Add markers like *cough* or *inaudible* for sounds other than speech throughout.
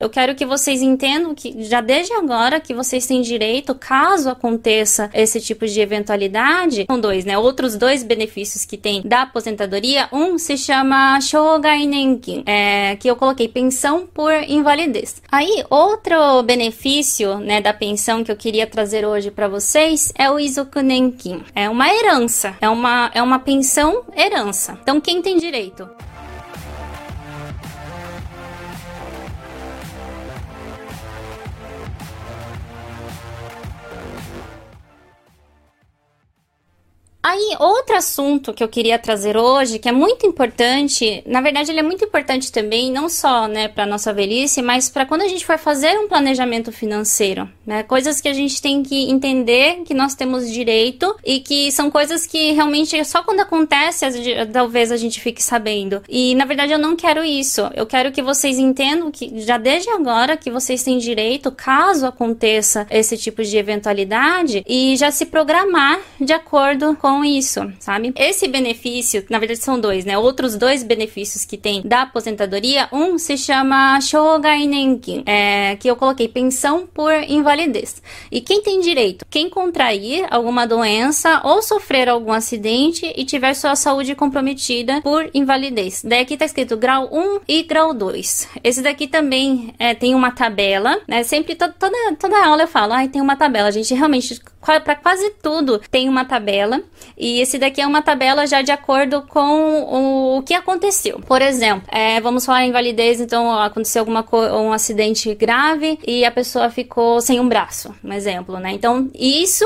Eu quero que vocês entendam que já desde agora que vocês têm direito, caso aconteça esse tipo de eventualidade, são dois, né? Outros dois benefícios que tem da aposentadoria. Um se chama Shogai Nenkin, é, que eu coloquei pensão por invalidez. Aí, outro benefício, né, da pensão que eu queria trazer hoje para vocês é o Izoku Nenkin. É uma herança, é uma, é uma pensão herança. Então, quem tem direito? Aí, outro assunto que eu queria trazer hoje, que é muito importante, na verdade, ele é muito importante também, não só né, para nossa velhice, mas para quando a gente for fazer um planejamento financeiro, né? Coisas que a gente tem que entender que nós temos direito e que são coisas que realmente só quando acontece, talvez a gente fique sabendo. E na verdade, eu não quero isso. Eu quero que vocês entendam que já desde agora que vocês têm direito, caso aconteça esse tipo de eventualidade, e já se programar de acordo com com isso, sabe? Esse benefício, na verdade são dois, né? Outros dois benefícios que tem da aposentadoria, um se chama Shogai Nenkin, é, que eu coloquei pensão por invalidez. E quem tem direito? Quem contrair alguma doença ou sofrer algum acidente e tiver sua saúde comprometida por invalidez. Daí aqui tá escrito grau 1 e grau 2. Esse daqui também é, tem uma tabela, né? Sempre toda, toda, aula eu falo, ai, ah, tem uma tabela. A gente realmente para quase tudo tem uma tabela e esse daqui é uma tabela já de acordo com o que aconteceu. Por exemplo, é, vamos falar em validez, então aconteceu alguma um acidente grave e a pessoa ficou sem um braço, um exemplo, né? Então isso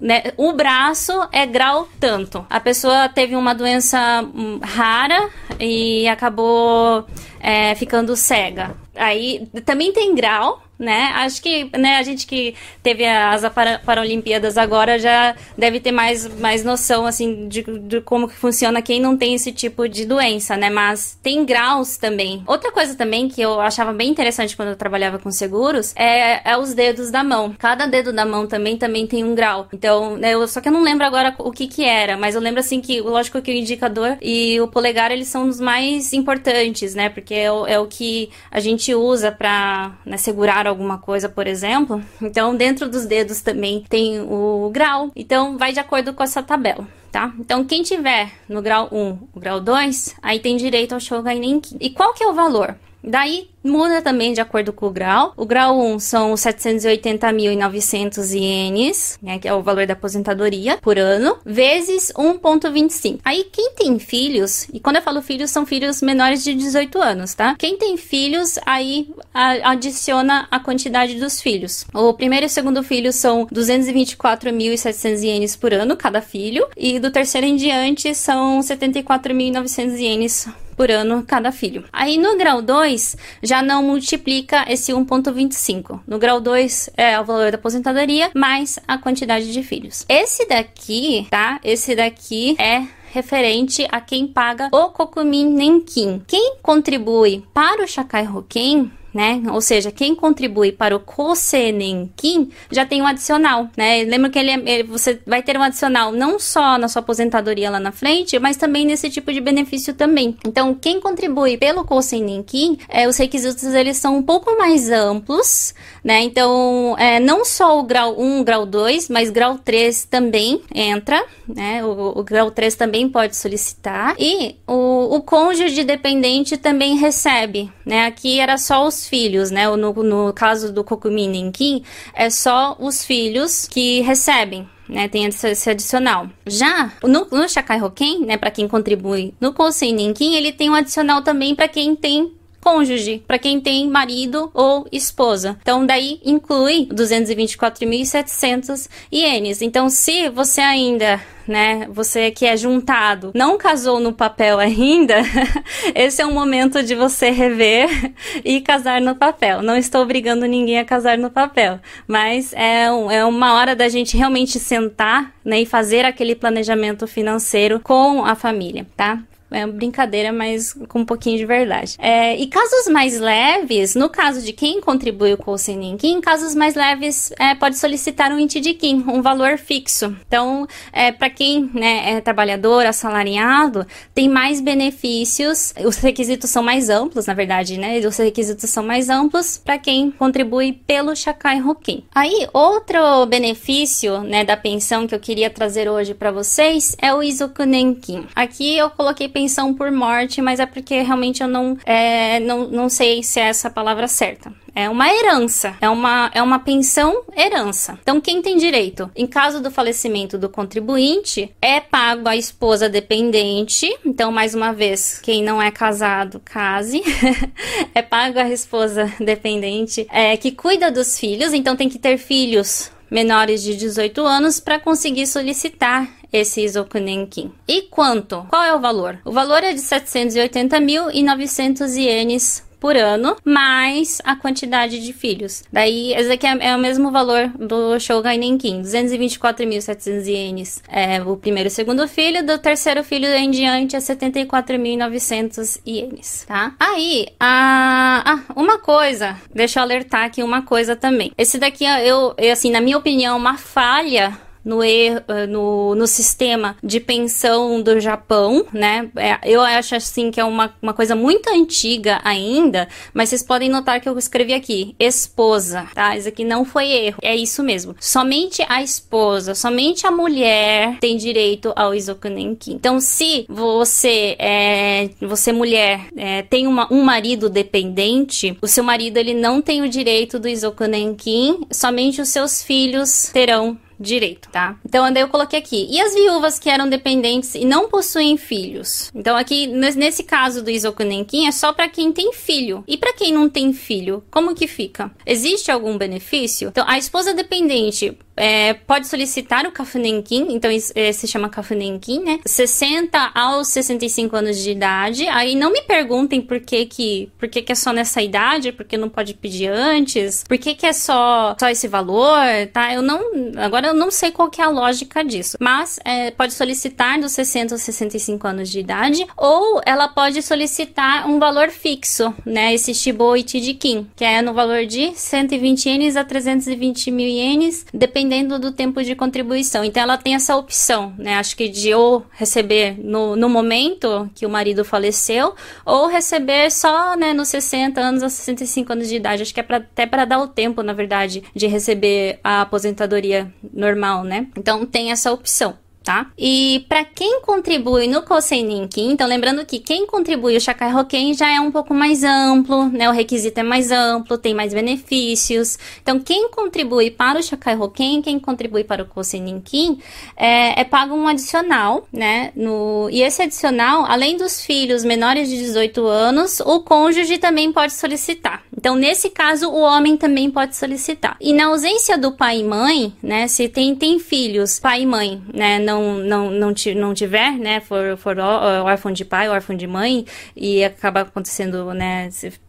né? O braço é grau tanto. A pessoa teve uma doença hum, rara e acabou é, ficando cega. Aí também tem grau, né? Acho que né, a gente que teve as Paralimpíadas agora já deve ter mais, mais noção assim de, de, como que funciona quem não tem esse tipo de doença, né? Mas tem graus também. Outra coisa também que eu achava bem interessante quando eu trabalhava com seguros é, é os dedos da mão. Cada dedo da mão também também tem um grau. Então, né, eu, só que eu não lembro agora o que que era, mas eu lembro assim que, lógico que o indicador e o polegar eles são os mais importantes, né? Porque é o, é o que a gente usa para né, segurar alguma coisa, por exemplo. Então, dentro dos dedos também tem o grau. Então, vai de acordo com essa tabela. Tá? Então, quem tiver no grau 1, o grau 2, aí tem direito ao Shogai Nenki. E qual que é o valor? Daí muda também de acordo com o grau. O grau 1 são 780.900 ienes, né, que é o valor da aposentadoria por ano, vezes 1.25. Aí quem tem filhos, e quando eu falo filhos, são filhos menores de 18 anos, tá? Quem tem filhos, aí adiciona a quantidade dos filhos. O primeiro e o segundo filho são 224.700 ienes por ano, cada filho, e do terceiro em diante são 74.900 ienes por ano cada filho. Aí no grau 2 já não multiplica esse 1.25. No grau 2 é o valor da aposentadoria mais a quantidade de filhos. Esse daqui, tá? Esse daqui é referente a quem paga o Kokumin Nenkin. Quem contribui para o Shakai Hoken né? Ou seja, quem contribui para o Kosenenkin já tem um adicional, né? Lembra que ele, é, você vai ter um adicional não só na sua aposentadoria lá na frente, mas também nesse tipo de benefício também. Então, quem contribui pelo Kosenenkin, é, os requisitos eles são um pouco mais amplos, né? Então, é, não só o grau 1, grau 2, mas grau 3 também entra, né? O, o grau 3 também pode solicitar. E o, o cônjuge dependente também recebe, né? Aqui era só os filhos, né? No, no caso do Kokumi Nenkin, é só os filhos que recebem, né, tem esse adicional. Já no, no Shakai Hoken, né, para quem contribui no Kosei Nenkin, ele tem um adicional também para quem tem cônjuge, para quem tem marido ou esposa. Então, daí inclui 224.700 ienes. Então, se você ainda né? Você que é juntado, não casou no papel ainda, *laughs* esse é um momento de você rever *laughs* e casar no papel. Não estou obrigando ninguém a casar no papel, mas é, um, é uma hora da gente realmente sentar, né, e fazer aquele planejamento financeiro com a família, tá? É uma brincadeira, mas com um pouquinho de verdade. É, e casos mais leves, no caso de quem contribui com o Seninkin, casos mais leves é, pode solicitar um Intidikin, um valor fixo. Então, é, para quem né, é trabalhador, assalariado, tem mais benefícios, os requisitos são mais amplos, na verdade, né? Os requisitos são mais amplos para quem contribui pelo Shakai Hokin. Aí, outro benefício né, da pensão que eu queria trazer hoje para vocês é o Izukunenkin. Aqui eu coloquei pensão por morte, mas é porque realmente eu não, é, não, não sei se é essa palavra certa. É uma herança, é uma, é uma pensão herança. Então, quem tem direito? Em caso do falecimento do contribuinte, é pago a esposa dependente. Então, mais uma vez, quem não é casado, case. *laughs* é pago a esposa dependente é, que cuida dos filhos. Então, tem que ter filhos menores de 18 anos para conseguir solicitar esse Isokunenkin. E quanto? Qual é o valor? O valor é de 780.900 ienes por ano, mais a quantidade de filhos. Daí, esse aqui é, é o mesmo valor do Shogai Nenkin, 224.700 ienes é o primeiro e segundo filho, do terceiro filho em diante é 74.900 ienes, tá? Aí, a... ah, uma coisa, deixa eu alertar aqui uma coisa também. Esse daqui, eu, eu assim, na minha opinião, uma falha no, er, no, no sistema de pensão do Japão, né? É, eu acho assim que é uma, uma coisa muito antiga ainda, mas vocês podem notar que eu escrevi aqui, esposa, tá? Isso aqui não foi erro, é isso mesmo. Somente a esposa, somente a mulher tem direito ao Izokunenki. Então, se você é, você mulher é, tem uma, um marido dependente, o seu marido ele não tem o direito do Izokunenki, somente os seus filhos terão direito, tá? Então, daí eu coloquei aqui. E as viúvas que eram dependentes e não possuem filhos? Então, aqui, nesse caso do Isokunenkin, é só para quem tem filho. E para quem não tem filho, como que fica? Existe algum benefício? Então, a esposa dependente é, pode solicitar o Kafunenkin, então isso, é, se chama Kafunenkin, né? 60 aos 65 anos de idade. Aí não me perguntem por que que, por que, que é só nessa idade, porque não pode pedir antes, por que, que é só, só esse valor, tá? Eu não, agora eu não sei qual que é a lógica disso, mas é, pode solicitar dos 60 aos 65 anos de idade, ou ela pode solicitar um valor fixo, né? Esse Shibo Ichijikin, que é no valor de 120 ienes a 320 mil ienes, dependendo dependendo do tempo de contribuição. Então ela tem essa opção, né? Acho que de ou receber no, no momento que o marido faleceu, ou receber só, né, nos 60 anos a 65 anos de idade. Acho que é pra, até para dar o tempo, na verdade, de receber a aposentadoria normal, né? Então tem essa opção tá? E para quem contribui no Kosen então lembrando que quem contribui o Shakai já é um pouco mais amplo, né? O requisito é mais amplo, tem mais benefícios. Então quem contribui para o Shakai quem contribui para o Kosen é, é pago um adicional, né? No, e esse adicional, além dos filhos menores de 18 anos, o cônjuge também pode solicitar. Então nesse caso o homem também pode solicitar. E na ausência do pai e mãe, né? Se tem, tem filhos, pai e mãe, né? Não não, não, não, não tiver, né, for, for órfão de pai, órfão de mãe, e acaba acontecendo, né,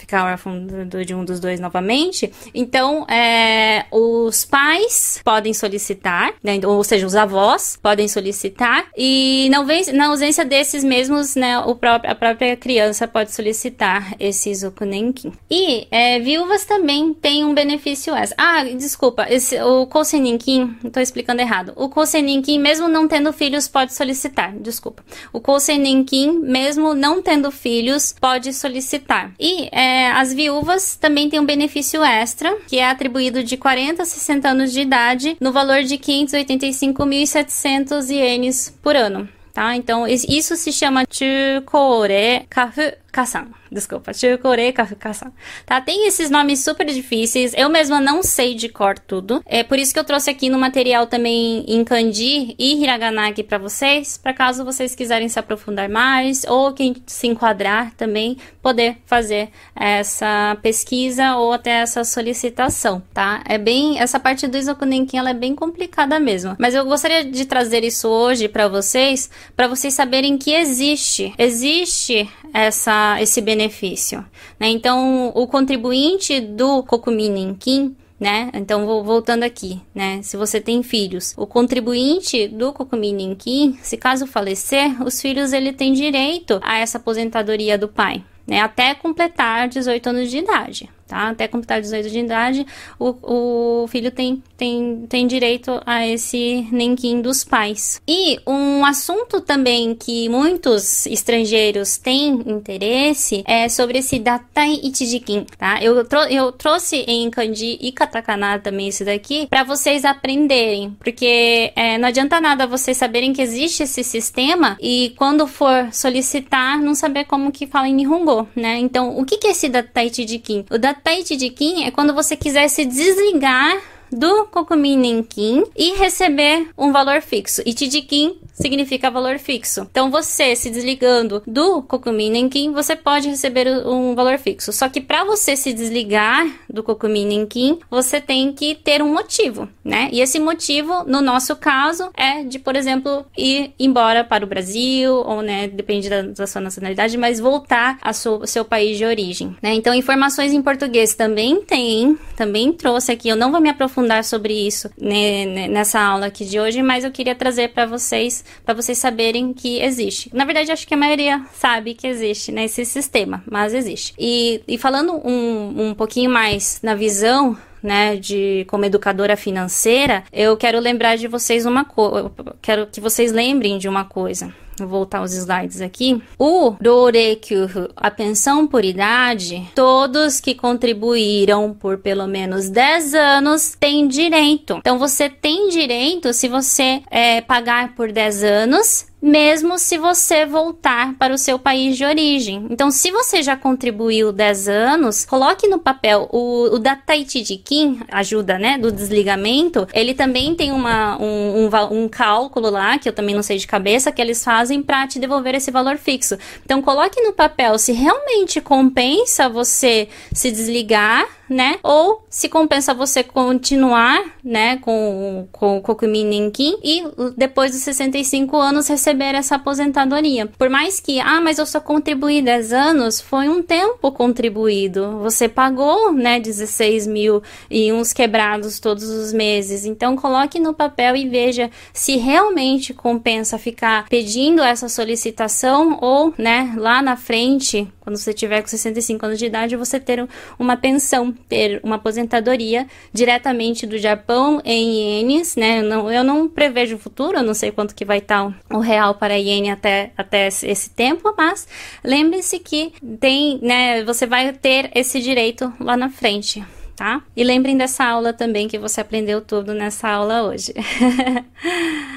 ficar órfão de um dos dois novamente. Então, é, os pais podem solicitar, né, ou seja, os avós podem solicitar, e na, ausência desses mesmos, né, o próprio, a própria criança pode solicitar esse Zokunenkin. E é, viúvas também têm um benefício extra. Ah, desculpa, esse, o Koseninkin, estou explicando errado. O Koseninkin, mesmo não tendo filhos, pode solicitar, desculpa. O Koseninkin, mesmo não tendo filhos, pode solicitar. E é, é, as viúvas também têm um benefício extra, que é atribuído de 40 a 60 anos de idade, no valor de 585.700 ienes por ano. Tá? Então, isso se chama Chukore Kafu Kasan. Desculpa, Chukore Kafuka-san. Tá? Tem esses nomes super difíceis. Eu mesma não sei de cor tudo. É por isso que eu trouxe aqui no material também em kanji e hiragana aqui para vocês, para caso vocês quiserem se aprofundar mais ou quem se enquadrar também poder fazer essa pesquisa ou até essa solicitação, tá? É bem essa parte do Isokunenkin ela é bem complicada mesmo. Mas eu gostaria de trazer isso hoje para vocês, para vocês saberem que existe, existe essa esse benefício. Né? Então, o contribuinte do Kokumin Ninkin né? Então, vou voltando aqui, né? Se você tem filhos, o contribuinte do Kokumin se caso falecer, os filhos ele tem direito a essa aposentadoria do pai, né? Até completar 18 anos de idade tá? Até completar 18 de idade, o, o filho tem, tem, tem direito a esse nenquim dos pais. E um assunto também que muitos estrangeiros têm interesse é sobre esse Datai Ichijikin, tá? Eu, trou eu trouxe em kanji e katakana também esse daqui para vocês aprenderem, porque é, não adianta nada vocês saberem que existe esse sistema e quando for solicitar não saber como que fala em Nihongo, né? Então, o que, é esse Datai Ichijikin? O Datai tapete de Kim é quando você quiser se desligar do Kokumin Nenkin e receber um valor fixo. E Tijikin significa valor fixo. Então, você se desligando do Kokumin Nenkin, você pode receber um valor fixo. Só que para você se desligar do Kokumin Nenkin, você tem que ter um motivo, né? E esse motivo, no nosso caso, é de, por exemplo, ir embora para o Brasil, ou, né, depende da, da sua nacionalidade, mas voltar ao seu, seu país de origem, né? Então, informações em português também tem, também trouxe aqui. Eu não vou me aprofundar sobre isso né, nessa aula aqui de hoje, mas eu queria trazer para vocês para vocês saberem que existe. Na verdade, acho que a maioria sabe que existe né, sistema, mas existe. E, e falando um, um pouquinho mais na visão né, de como educadora financeira, eu quero lembrar de vocês uma coisa, quero que vocês lembrem de uma coisa. Vou voltar os slides aqui. O Dorekyu, a pensão por idade, todos que contribuíram por pelo menos 10 anos têm direito. Então você tem direito se você é, pagar por 10 anos mesmo se você voltar para o seu país de origem. Então, se você já contribuiu 10 anos, coloque no papel o, o de Kim, ajuda, né, do desligamento, ele também tem uma, um, um, um cálculo lá, que eu também não sei de cabeça, que eles fazem para te devolver esse valor fixo. Então, coloque no papel se realmente compensa você se desligar né? Ou se compensa você continuar, né, com, com o Kokumin Nenkin e depois dos 65 anos receber essa aposentadoria. Por mais que, ah, mas eu só contribuí 10 anos, foi um tempo contribuído. Você pagou, né, 16 mil e uns quebrados todos os meses. Então, coloque no papel e veja se realmente compensa ficar pedindo essa solicitação ou, né, lá na frente, quando você tiver com 65 anos de idade, você ter uma pensão ter uma aposentadoria diretamente do Japão em ienes, né? Eu não, eu não prevejo o futuro, eu não sei quanto que vai estar o real para iene até, até esse tempo, mas lembre-se que tem, né, você vai ter esse direito lá na frente. Tá? E lembrem dessa aula também que você aprendeu tudo nessa aula hoje. *laughs*